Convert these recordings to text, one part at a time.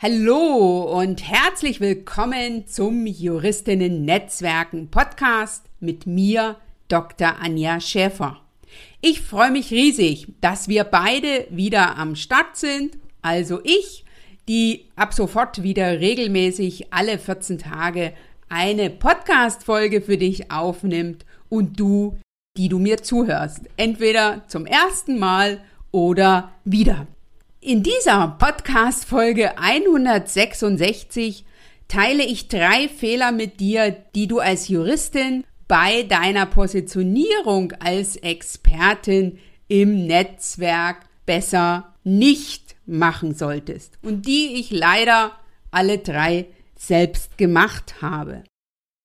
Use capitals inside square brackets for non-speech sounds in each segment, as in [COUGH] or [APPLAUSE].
Hallo und herzlich willkommen zum Juristinnen Netzwerken Podcast mit mir, Dr. Anja Schäfer. Ich freue mich riesig, dass wir beide wieder am Start sind, also ich, die ab sofort wieder regelmäßig alle 14 Tage eine Podcast-Folge für dich aufnimmt und du, die du mir zuhörst, entweder zum ersten Mal oder wieder. In dieser Podcast-Folge 166 teile ich drei Fehler mit dir, die du als Juristin bei deiner Positionierung als Expertin im Netzwerk besser nicht machen solltest und die ich leider alle drei selbst gemacht habe.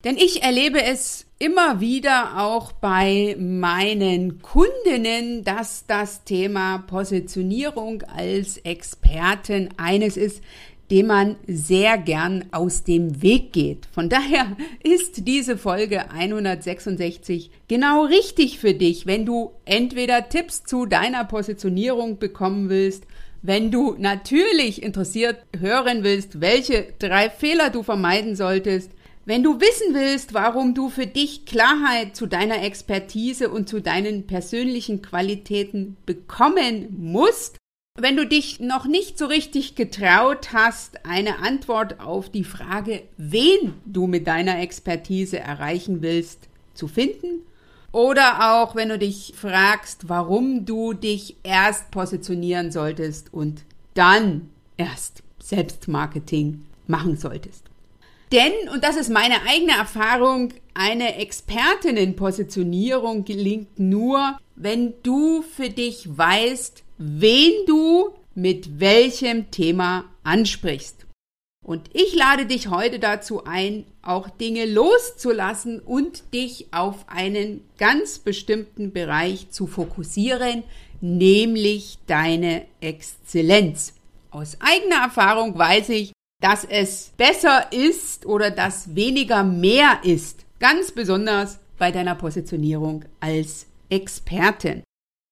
Denn ich erlebe es immer wieder auch bei meinen Kundinnen, dass das Thema Positionierung als Expertin eines ist, dem man sehr gern aus dem Weg geht. Von daher ist diese Folge 166 genau richtig für dich, wenn du entweder Tipps zu deiner Positionierung bekommen willst, wenn du natürlich interessiert hören willst, welche drei Fehler du vermeiden solltest, wenn du wissen willst, warum du für dich Klarheit zu deiner Expertise und zu deinen persönlichen Qualitäten bekommen musst, wenn du dich noch nicht so richtig getraut hast, eine Antwort auf die Frage, wen du mit deiner Expertise erreichen willst, zu finden, oder auch wenn du dich fragst, warum du dich erst positionieren solltest und dann erst Selbstmarketing machen solltest. Denn, und das ist meine eigene Erfahrung, eine Expertinnenpositionierung gelingt nur, wenn du für dich weißt, wen du mit welchem Thema ansprichst. Und ich lade dich heute dazu ein, auch Dinge loszulassen und dich auf einen ganz bestimmten Bereich zu fokussieren, nämlich deine Exzellenz. Aus eigener Erfahrung weiß ich, dass es besser ist oder dass weniger mehr ist. Ganz besonders bei deiner Positionierung als Expertin.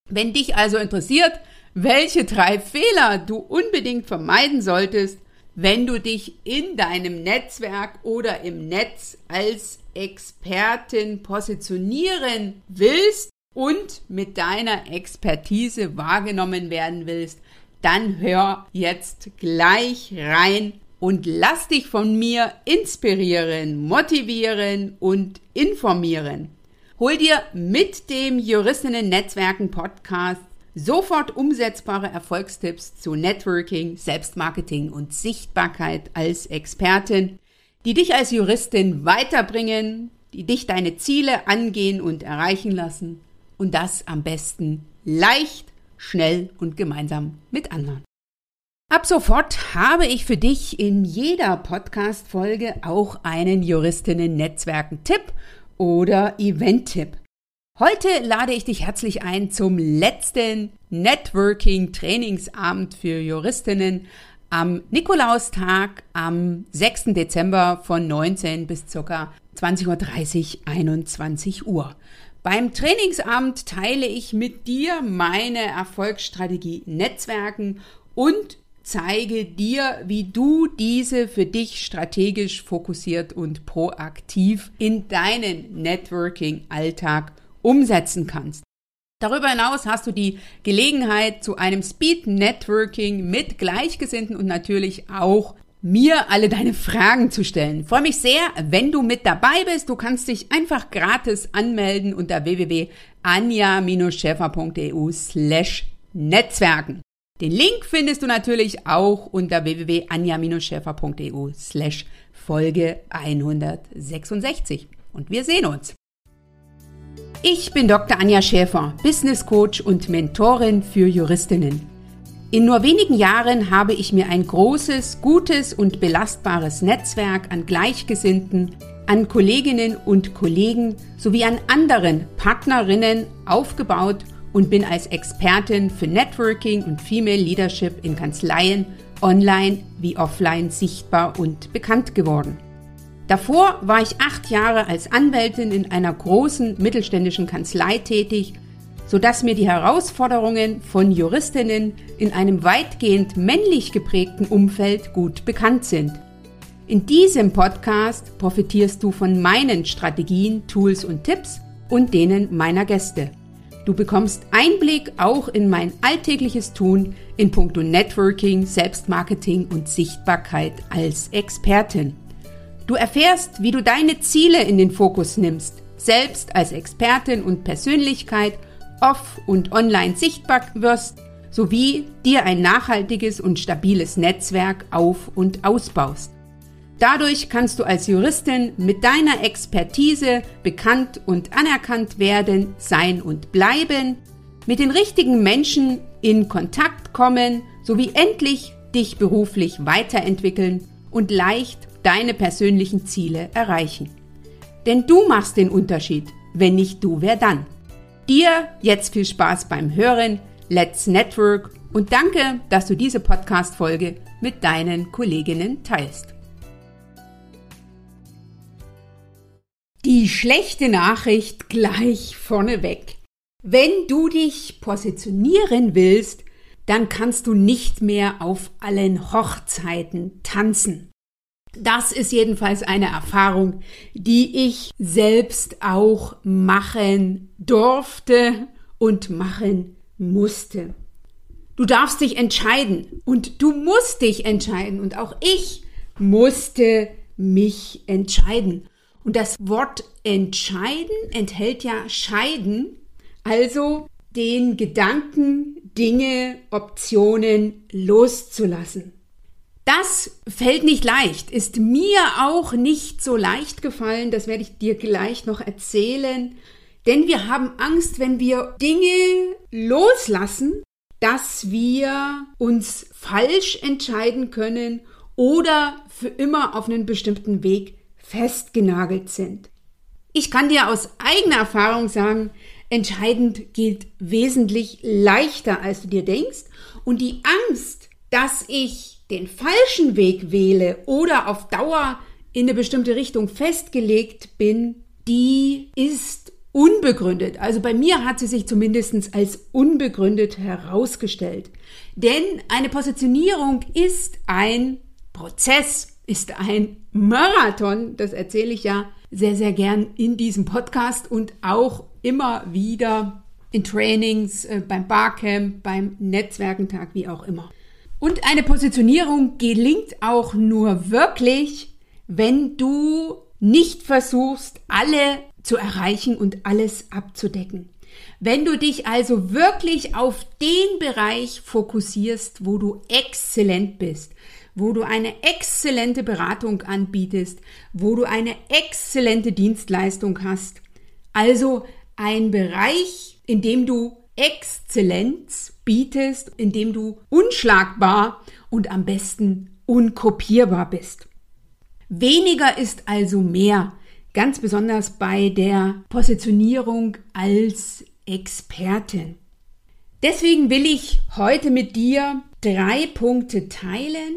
Wenn dich also interessiert, welche drei Fehler du unbedingt vermeiden solltest, wenn du dich in deinem Netzwerk oder im Netz als Expertin positionieren willst und mit deiner Expertise wahrgenommen werden willst, dann hör jetzt gleich rein und lass dich von mir inspirieren, motivieren und informieren. Hol dir mit dem Juristinnen Netzwerken Podcast sofort umsetzbare Erfolgstipps zu Networking, Selbstmarketing und Sichtbarkeit als Expertin, die dich als Juristin weiterbringen, die dich deine Ziele angehen und erreichen lassen und das am besten leicht, schnell und gemeinsam mit anderen. Ab sofort habe ich für dich in jeder Podcast-Folge auch einen Juristinnen-Netzwerken-Tipp oder Event-Tipp. Heute lade ich dich herzlich ein zum letzten Networking-Trainingsabend für Juristinnen am Nikolaustag am 6. Dezember von 19 bis ca. 20.30 Uhr, 21 Uhr. Beim Trainingsabend teile ich mit dir meine Erfolgsstrategie Netzwerken und zeige dir, wie du diese für dich strategisch fokussiert und proaktiv in deinen Networking-Alltag umsetzen kannst. Darüber hinaus hast du die Gelegenheit zu einem Speed Networking mit Gleichgesinnten und natürlich auch mir alle deine Fragen zu stellen. Ich freue mich sehr, wenn du mit dabei bist. Du kannst dich einfach gratis anmelden unter www.anja-schäfer.eu slash Netzwerken. Den Link findest du natürlich auch unter www.anja-schäfer.eu slash Folge 166. Und wir sehen uns. Ich bin Dr. Anja Schäfer, Business Coach und Mentorin für Juristinnen. In nur wenigen Jahren habe ich mir ein großes, gutes und belastbares Netzwerk an Gleichgesinnten, an Kolleginnen und Kollegen sowie an anderen Partnerinnen aufgebaut und bin als Expertin für Networking und Female Leadership in Kanzleien online wie offline sichtbar und bekannt geworden. Davor war ich acht Jahre als Anwältin in einer großen mittelständischen Kanzlei tätig, sodass mir die Herausforderungen von Juristinnen in einem weitgehend männlich geprägten Umfeld gut bekannt sind. In diesem Podcast profitierst du von meinen Strategien, Tools und Tipps und denen meiner Gäste. Du bekommst Einblick auch in mein alltägliches Tun in puncto Networking, Selbstmarketing und Sichtbarkeit als Expertin. Du erfährst, wie du deine Ziele in den Fokus nimmst, selbst als Expertin und Persönlichkeit off- und online sichtbar wirst, sowie dir ein nachhaltiges und stabiles Netzwerk auf- und ausbaust. Dadurch kannst du als Juristin mit deiner Expertise bekannt und anerkannt werden, sein und bleiben, mit den richtigen Menschen in Kontakt kommen sowie endlich dich beruflich weiterentwickeln und leicht deine persönlichen Ziele erreichen. Denn du machst den Unterschied. Wenn nicht du, wer dann? Dir jetzt viel Spaß beim Hören. Let's Network und danke, dass du diese Podcast-Folge mit deinen Kolleginnen teilst. Die schlechte Nachricht gleich vorneweg. Wenn du dich positionieren willst, dann kannst du nicht mehr auf allen Hochzeiten tanzen. Das ist jedenfalls eine Erfahrung, die ich selbst auch machen durfte und machen musste. Du darfst dich entscheiden und du musst dich entscheiden und auch ich musste mich entscheiden. Und das Wort entscheiden enthält ja scheiden, also den Gedanken, Dinge, Optionen loszulassen. Das fällt nicht leicht, ist mir auch nicht so leicht gefallen, das werde ich dir gleich noch erzählen, denn wir haben Angst, wenn wir Dinge loslassen, dass wir uns falsch entscheiden können oder für immer auf einen bestimmten Weg festgenagelt sind. Ich kann dir aus eigener Erfahrung sagen, entscheidend geht wesentlich leichter, als du dir denkst. Und die Angst, dass ich den falschen Weg wähle oder auf Dauer in eine bestimmte Richtung festgelegt bin, die ist unbegründet. Also bei mir hat sie sich zumindest als unbegründet herausgestellt. Denn eine Positionierung ist ein Prozess ist ein Marathon. Das erzähle ich ja sehr, sehr gern in diesem Podcast und auch immer wieder in Trainings, äh, beim Barcamp, beim Netzwerkentag, wie auch immer. Und eine Positionierung gelingt auch nur wirklich, wenn du nicht versuchst, alle zu erreichen und alles abzudecken. Wenn du dich also wirklich auf den Bereich fokussierst, wo du exzellent bist, wo du eine exzellente Beratung anbietest, wo du eine exzellente Dienstleistung hast. Also ein Bereich, in dem du Exzellenz bietest, in dem du unschlagbar und am besten unkopierbar bist. Weniger ist also mehr, ganz besonders bei der Positionierung als Expertin. Deswegen will ich heute mit dir drei Punkte teilen,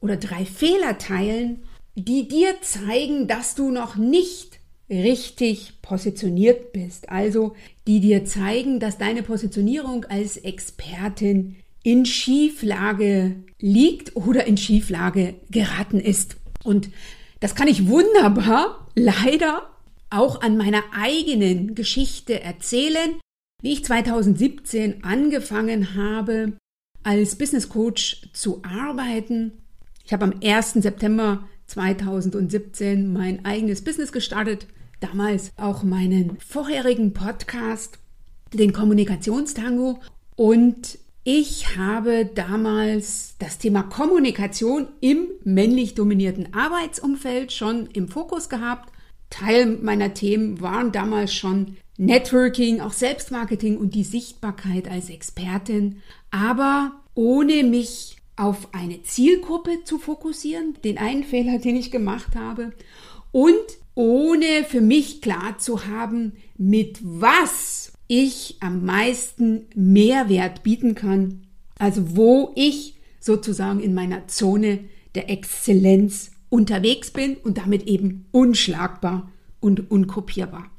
oder drei Fehler teilen, die dir zeigen, dass du noch nicht richtig positioniert bist. Also die dir zeigen, dass deine Positionierung als Expertin in Schieflage liegt oder in Schieflage geraten ist. Und das kann ich wunderbar leider auch an meiner eigenen Geschichte erzählen, wie ich 2017 angefangen habe, als Business Coach zu arbeiten ich habe am 1. September 2017 mein eigenes Business gestartet. Damals auch meinen vorherigen Podcast, den Kommunikationstango. Und ich habe damals das Thema Kommunikation im männlich dominierten Arbeitsumfeld schon im Fokus gehabt. Teil meiner Themen waren damals schon Networking, auch Selbstmarketing und die Sichtbarkeit als Expertin, aber ohne mich auf eine Zielgruppe zu fokussieren, den einen Fehler, den ich gemacht habe, und ohne für mich klar zu haben, mit was ich am meisten Mehrwert bieten kann, also wo ich sozusagen in meiner Zone der Exzellenz unterwegs bin und damit eben unschlagbar und unkopierbar.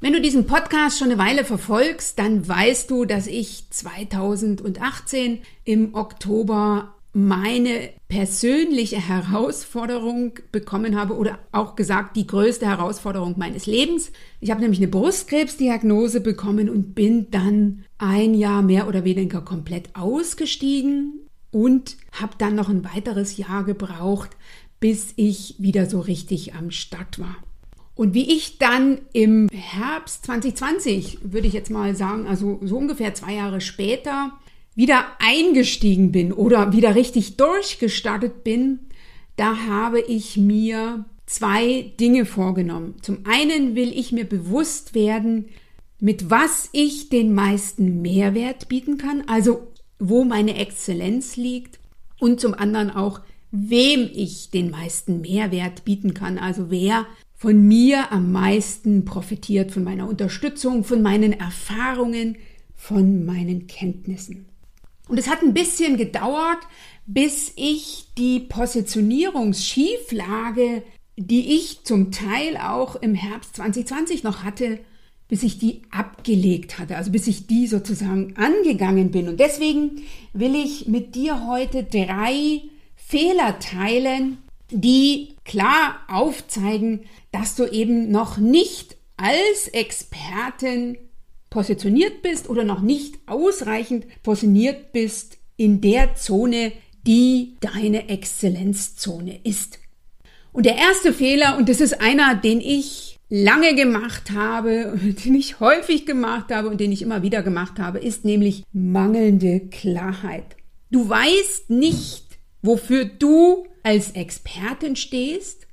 Wenn du diesen Podcast schon eine Weile verfolgst, dann weißt du, dass ich 2018 im Oktober meine persönliche Herausforderung bekommen habe oder auch gesagt die größte Herausforderung meines Lebens. Ich habe nämlich eine Brustkrebsdiagnose bekommen und bin dann ein Jahr mehr oder weniger komplett ausgestiegen und habe dann noch ein weiteres Jahr gebraucht, bis ich wieder so richtig am Start war. Und wie ich dann im Herbst 2020, würde ich jetzt mal sagen, also so ungefähr zwei Jahre später, wieder eingestiegen bin oder wieder richtig durchgestartet bin, da habe ich mir zwei Dinge vorgenommen. Zum einen will ich mir bewusst werden, mit was ich den meisten Mehrwert bieten kann, also wo meine Exzellenz liegt und zum anderen auch, wem ich den meisten Mehrwert bieten kann, also wer von mir am meisten profitiert, von meiner Unterstützung, von meinen Erfahrungen, von meinen Kenntnissen. Und es hat ein bisschen gedauert, bis ich die Positionierungsschieflage, die ich zum Teil auch im Herbst 2020 noch hatte, bis ich die abgelegt hatte, also bis ich die sozusagen angegangen bin. Und deswegen will ich mit dir heute drei Fehler teilen, die klar aufzeigen, dass du eben noch nicht als Expertin positioniert bist oder noch nicht ausreichend positioniert bist in der Zone, die deine Exzellenzzone ist. Und der erste Fehler, und das ist einer, den ich lange gemacht habe, [LAUGHS] den ich häufig gemacht habe und den ich immer wieder gemacht habe, ist nämlich mangelnde Klarheit. Du weißt nicht, wofür du als Expertin stehst,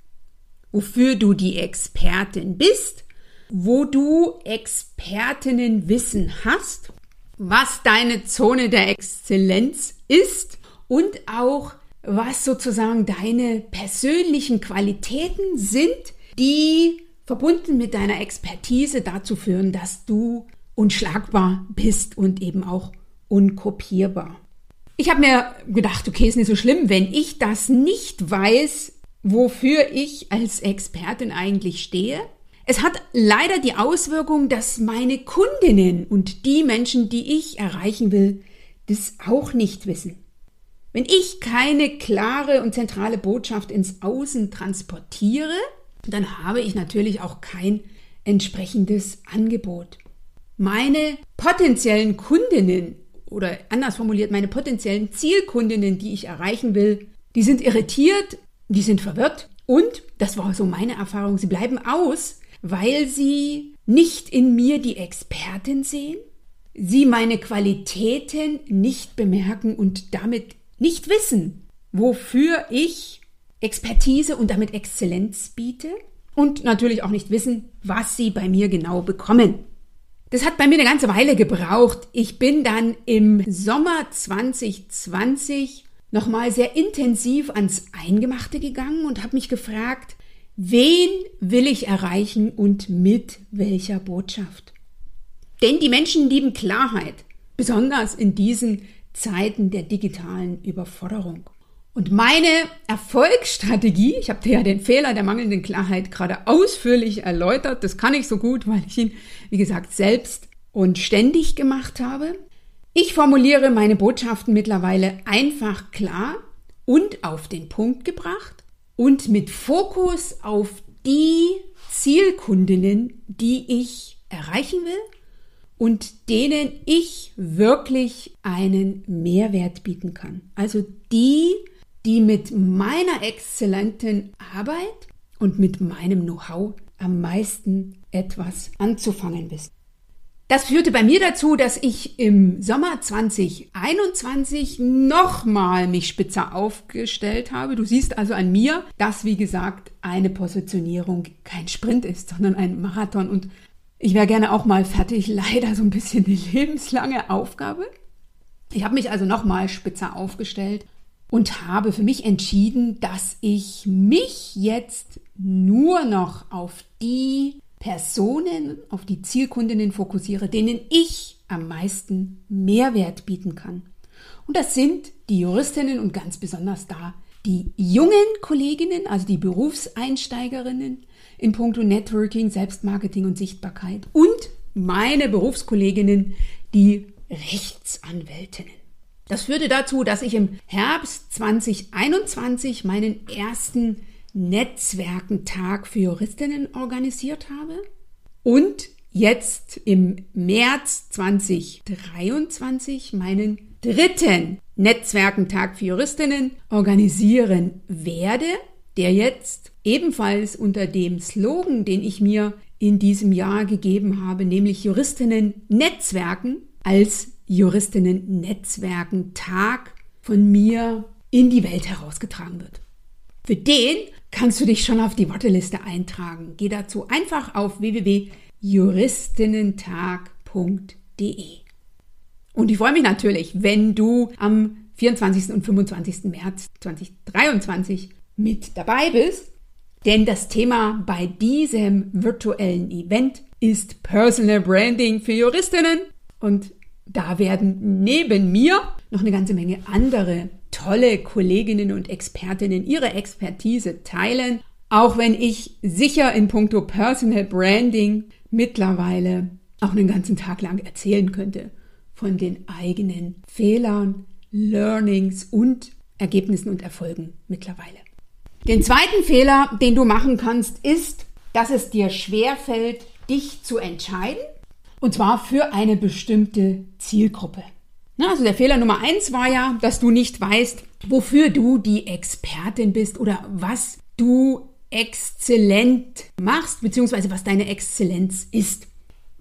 wofür du die Expertin bist, wo du Expertinnenwissen hast, was deine Zone der Exzellenz ist und auch was sozusagen deine persönlichen Qualitäten sind, die verbunden mit deiner Expertise dazu führen, dass du unschlagbar bist und eben auch unkopierbar. Ich habe mir gedacht, okay, ist nicht so schlimm, wenn ich das nicht weiß, wofür ich als Expertin eigentlich stehe. Es hat leider die Auswirkung, dass meine Kundinnen und die Menschen, die ich erreichen will, das auch nicht wissen. Wenn ich keine klare und zentrale Botschaft ins Außen transportiere, dann habe ich natürlich auch kein entsprechendes Angebot. Meine potenziellen Kundinnen oder anders formuliert, meine potenziellen Zielkundinnen, die ich erreichen will, die sind irritiert, die sind verwirrt und, das war so meine Erfahrung, sie bleiben aus, weil sie nicht in mir die Expertin sehen, sie meine Qualitäten nicht bemerken und damit nicht wissen, wofür ich Expertise und damit Exzellenz biete und natürlich auch nicht wissen, was sie bei mir genau bekommen. Das hat bei mir eine ganze Weile gebraucht. Ich bin dann im Sommer 2020 nochmal sehr intensiv ans Eingemachte gegangen und habe mich gefragt, wen will ich erreichen und mit welcher Botschaft? Denn die Menschen lieben Klarheit, besonders in diesen Zeiten der digitalen Überforderung. Und meine Erfolgsstrategie, ich habe dir ja den Fehler der mangelnden Klarheit gerade ausführlich erläutert, das kann ich so gut, weil ich ihn, wie gesagt, selbst und ständig gemacht habe. Ich formuliere meine Botschaften mittlerweile einfach klar und auf den Punkt gebracht und mit Fokus auf die Zielkundinnen, die ich erreichen will und denen ich wirklich einen Mehrwert bieten kann. Also die, die mit meiner exzellenten Arbeit und mit meinem Know-how am meisten etwas anzufangen wissen. Das führte bei mir dazu, dass ich im Sommer 2021 nochmal mich spitzer aufgestellt habe. Du siehst also an mir, dass wie gesagt eine Positionierung kein Sprint ist, sondern ein Marathon. Und ich wäre gerne auch mal fertig. [LAUGHS] Leider so ein bisschen eine lebenslange Aufgabe. Ich habe mich also nochmal spitzer aufgestellt und habe für mich entschieden, dass ich mich jetzt nur noch auf die Personen, auf die Zielkundinnen fokussiere, denen ich am meisten Mehrwert bieten kann. Und das sind die Juristinnen und ganz besonders da die jungen Kolleginnen, also die Berufseinsteigerinnen in puncto Networking, Selbstmarketing und Sichtbarkeit und meine Berufskolleginnen, die Rechtsanwältinnen. Das führte dazu, dass ich im Herbst 2021 meinen ersten Netzwerkentag für Juristinnen organisiert habe und jetzt im März 2023 meinen dritten Netzwerkentag für Juristinnen organisieren werde, der jetzt ebenfalls unter dem Slogan, den ich mir in diesem Jahr gegeben habe, nämlich Juristinnen Netzwerken als Juristinnen Netzwerken Tag von mir in die Welt herausgetragen wird. Für den kannst du dich schon auf die Warteliste eintragen. Geh dazu einfach auf www.juristinnentag.de. Und ich freue mich natürlich, wenn du am 24. und 25. März 2023 mit dabei bist. Denn das Thema bei diesem virtuellen Event ist Personal Branding für Juristinnen. Und da werden neben mir noch eine ganze Menge andere tolle Kolleginnen und Expertinnen ihre Expertise teilen. Auch wenn ich sicher in puncto Personal Branding mittlerweile auch einen ganzen Tag lang erzählen könnte von den eigenen Fehlern, Learnings und Ergebnissen und Erfolgen mittlerweile. Den zweiten Fehler, den du machen kannst, ist, dass es dir schwerfällt, dich zu entscheiden, und zwar für eine bestimmte Zielgruppe. Also der Fehler Nummer eins war ja, dass du nicht weißt, wofür du die Expertin bist oder was du exzellent machst, beziehungsweise was deine Exzellenz ist.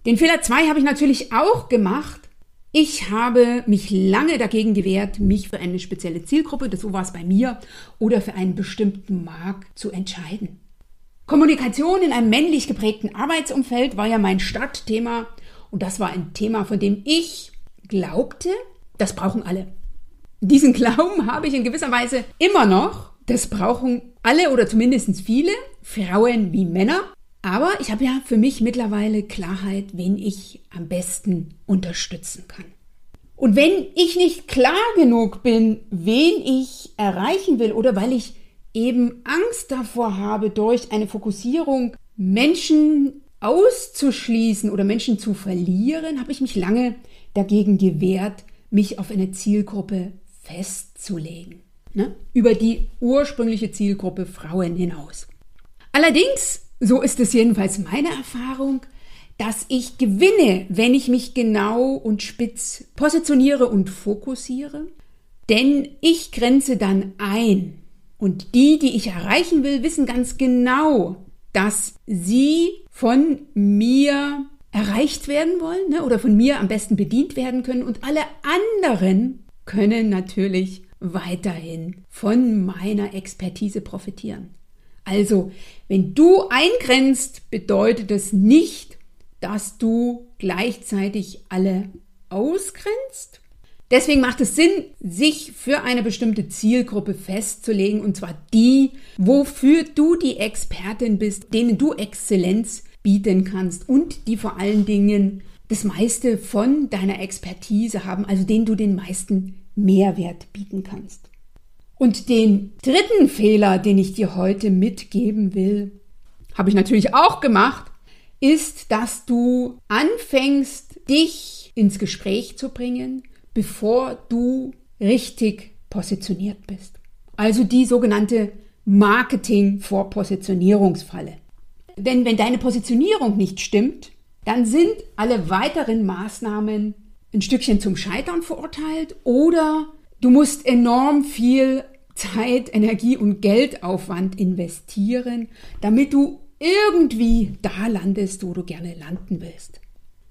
Den Fehler zwei habe ich natürlich auch gemacht, ich habe mich lange dagegen gewehrt, mich für eine spezielle Zielgruppe, das so war es bei mir, oder für einen bestimmten Markt zu entscheiden. Kommunikation in einem männlich geprägten Arbeitsumfeld war ja mein Startthema und das war ein Thema, von dem ich glaubte, das brauchen alle. Diesen Glauben habe ich in gewisser Weise immer noch. Das brauchen alle oder zumindest viele, Frauen wie Männer. Aber ich habe ja für mich mittlerweile Klarheit, wen ich am besten unterstützen kann. Und wenn ich nicht klar genug bin, wen ich erreichen will oder weil ich eben Angst davor habe, durch eine Fokussierung Menschen auszuschließen oder Menschen zu verlieren, habe ich mich lange dagegen gewehrt, mich auf eine Zielgruppe festzulegen. Ne? Über die ursprüngliche Zielgruppe Frauen hinaus. Allerdings so ist es jedenfalls meine Erfahrung, dass ich gewinne, wenn ich mich genau und spitz positioniere und fokussiere. Denn ich grenze dann ein. Und die, die ich erreichen will, wissen ganz genau, dass sie von mir erreicht werden wollen ne, oder von mir am besten bedient werden können. Und alle anderen können natürlich weiterhin von meiner Expertise profitieren. Also, wenn du eingrenzt, bedeutet das nicht, dass du gleichzeitig alle ausgrenzt. Deswegen macht es Sinn, sich für eine bestimmte Zielgruppe festzulegen, und zwar die, wofür du die Expertin bist, denen du Exzellenz bieten kannst und die vor allen Dingen das meiste von deiner Expertise haben, also denen du den meisten Mehrwert bieten kannst. Und den dritten Fehler, den ich dir heute mitgeben will, habe ich natürlich auch gemacht, ist, dass du anfängst, dich ins Gespräch zu bringen, bevor du richtig positioniert bist. Also die sogenannte Marketing vor Positionierungsfalle. Denn wenn deine Positionierung nicht stimmt, dann sind alle weiteren Maßnahmen ein Stückchen zum Scheitern verurteilt oder Du musst enorm viel Zeit, Energie und Geldaufwand investieren, damit du irgendwie da landest, wo du gerne landen willst.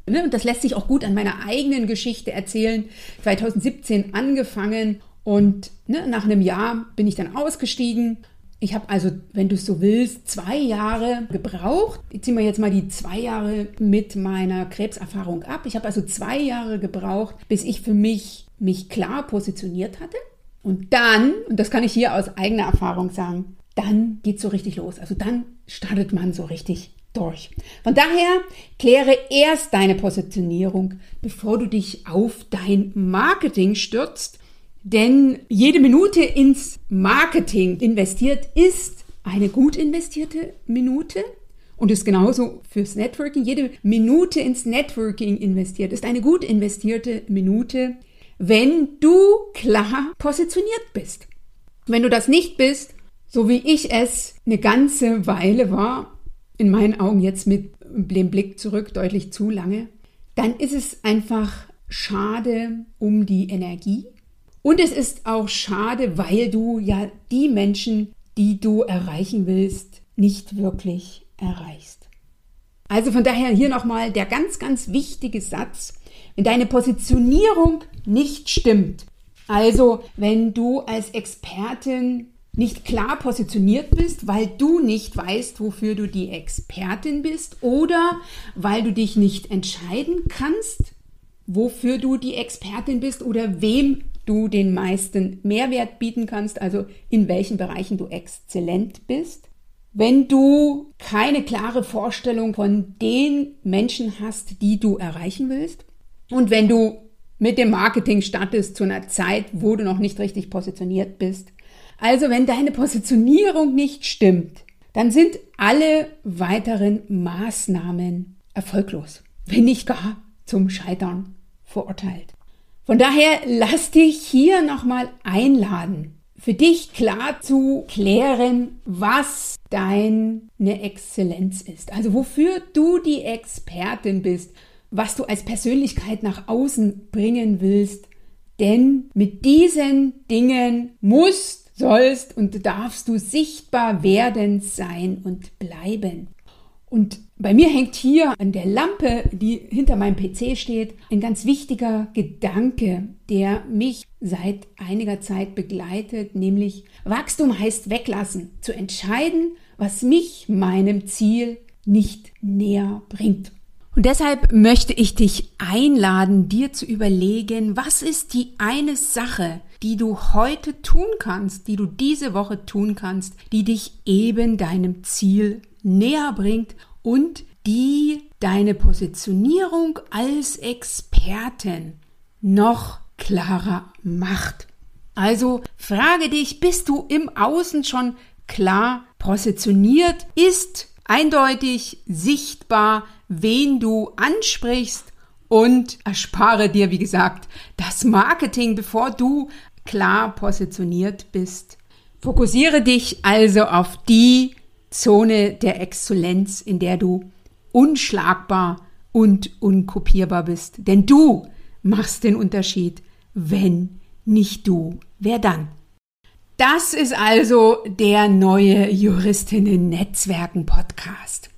Ne, und das lässt sich auch gut an meiner eigenen Geschichte erzählen. 2017 angefangen und ne, nach einem Jahr bin ich dann ausgestiegen. Ich habe also, wenn du es so willst, zwei Jahre gebraucht. Ich ziehe mir jetzt mal die zwei Jahre mit meiner Krebserfahrung ab. Ich habe also zwei Jahre gebraucht, bis ich für mich mich klar positioniert hatte. Und dann, und das kann ich hier aus eigener Erfahrung sagen, dann geht es so richtig los. Also dann startet man so richtig durch. Von daher kläre erst deine Positionierung, bevor du dich auf dein Marketing stürzt. Denn jede Minute ins Marketing investiert ist eine gut investierte Minute und ist genauso fürs Networking. Jede Minute ins Networking investiert ist eine gut investierte Minute, wenn du klar positioniert bist. Wenn du das nicht bist, so wie ich es eine ganze Weile war, in meinen Augen jetzt mit dem Blick zurück deutlich zu lange, dann ist es einfach schade um die Energie. Und es ist auch schade, weil du ja die Menschen, die du erreichen willst, nicht wirklich erreichst. Also von daher hier nochmal der ganz, ganz wichtige Satz. Wenn deine Positionierung nicht stimmt, also wenn du als Expertin nicht klar positioniert bist, weil du nicht weißt, wofür du die Expertin bist oder weil du dich nicht entscheiden kannst, wofür du die Expertin bist oder wem du den meisten Mehrwert bieten kannst, also in welchen Bereichen du exzellent bist. Wenn du keine klare Vorstellung von den Menschen hast, die du erreichen willst und wenn du mit dem Marketing startest zu einer Zeit, wo du noch nicht richtig positioniert bist, also wenn deine Positionierung nicht stimmt, dann sind alle weiteren Maßnahmen erfolglos, wenn nicht gar zum Scheitern verurteilt. Von daher lass dich hier nochmal einladen, für dich klar zu klären, was deine Exzellenz ist. Also wofür du die Expertin bist, was du als Persönlichkeit nach außen bringen willst. Denn mit diesen Dingen musst sollst und darfst du sichtbar werden, sein und bleiben. Und bei mir hängt hier an der Lampe, die hinter meinem PC steht, ein ganz wichtiger Gedanke, der mich seit einiger Zeit begleitet, nämlich Wachstum heißt weglassen, zu entscheiden, was mich meinem Ziel nicht näher bringt. Und deshalb möchte ich dich einladen, dir zu überlegen, was ist die eine Sache, die du heute tun kannst, die du diese Woche tun kannst, die dich eben deinem Ziel näher bringt und die deine Positionierung als Expertin noch klarer macht. Also frage dich, bist du im Außen schon klar positioniert? Ist eindeutig sichtbar, wen du ansprichst und erspare dir, wie gesagt, das Marketing, bevor du klar positioniert bist. Fokussiere dich also auf die Zone der Exzellenz, in der du unschlagbar und unkopierbar bist. Denn du machst den Unterschied. Wenn nicht du, wer dann? Das ist also der neue Juristinnen-Netzwerken-Podcast.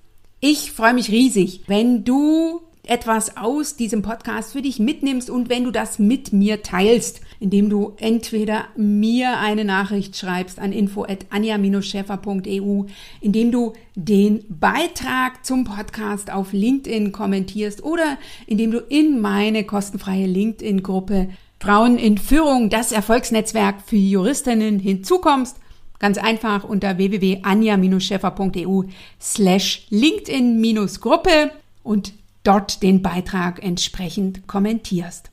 Ich freue mich riesig, wenn du etwas aus diesem Podcast für dich mitnimmst und wenn du das mit mir teilst, indem du entweder mir eine Nachricht schreibst an info@anja-scheffer.eu, indem du den Beitrag zum Podcast auf LinkedIn kommentierst oder indem du in meine kostenfreie LinkedIn-Gruppe Frauen in Führung, das Erfolgsnetzwerk für Juristinnen hinzukommst. Ganz einfach unter www.anja-scheffer.eu slash LinkedIn-Gruppe und dort den Beitrag entsprechend kommentierst.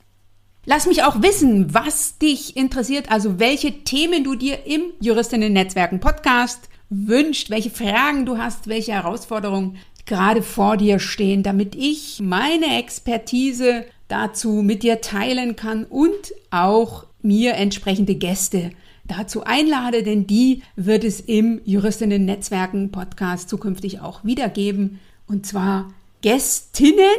Lass mich auch wissen, was dich interessiert, also welche Themen du dir im Juristinnen-Netzwerken Podcast wünscht, welche Fragen du hast, welche Herausforderungen gerade vor dir stehen, damit ich meine Expertise dazu mit dir teilen kann und auch mir entsprechende Gäste dazu einlade, denn die wird es im Juristinnen Netzwerken Podcast zukünftig auch wiedergeben. Und zwar Gästinnen,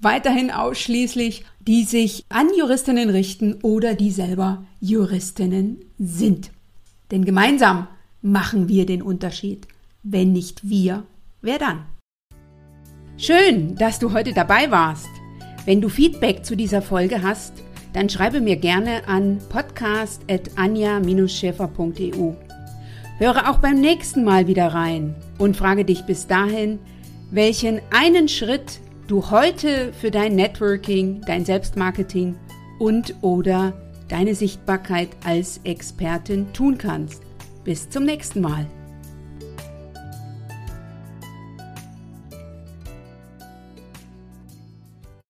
weiterhin ausschließlich, die sich an Juristinnen richten oder die selber Juristinnen sind. Denn gemeinsam machen wir den Unterschied. Wenn nicht wir, wer dann? Schön, dass du heute dabei warst. Wenn du Feedback zu dieser Folge hast, dann schreibe mir gerne an podcast.anja-schäfer.eu. Höre auch beim nächsten Mal wieder rein und frage dich bis dahin, welchen einen Schritt du heute für dein Networking, dein Selbstmarketing und oder deine Sichtbarkeit als Expertin tun kannst. Bis zum nächsten Mal.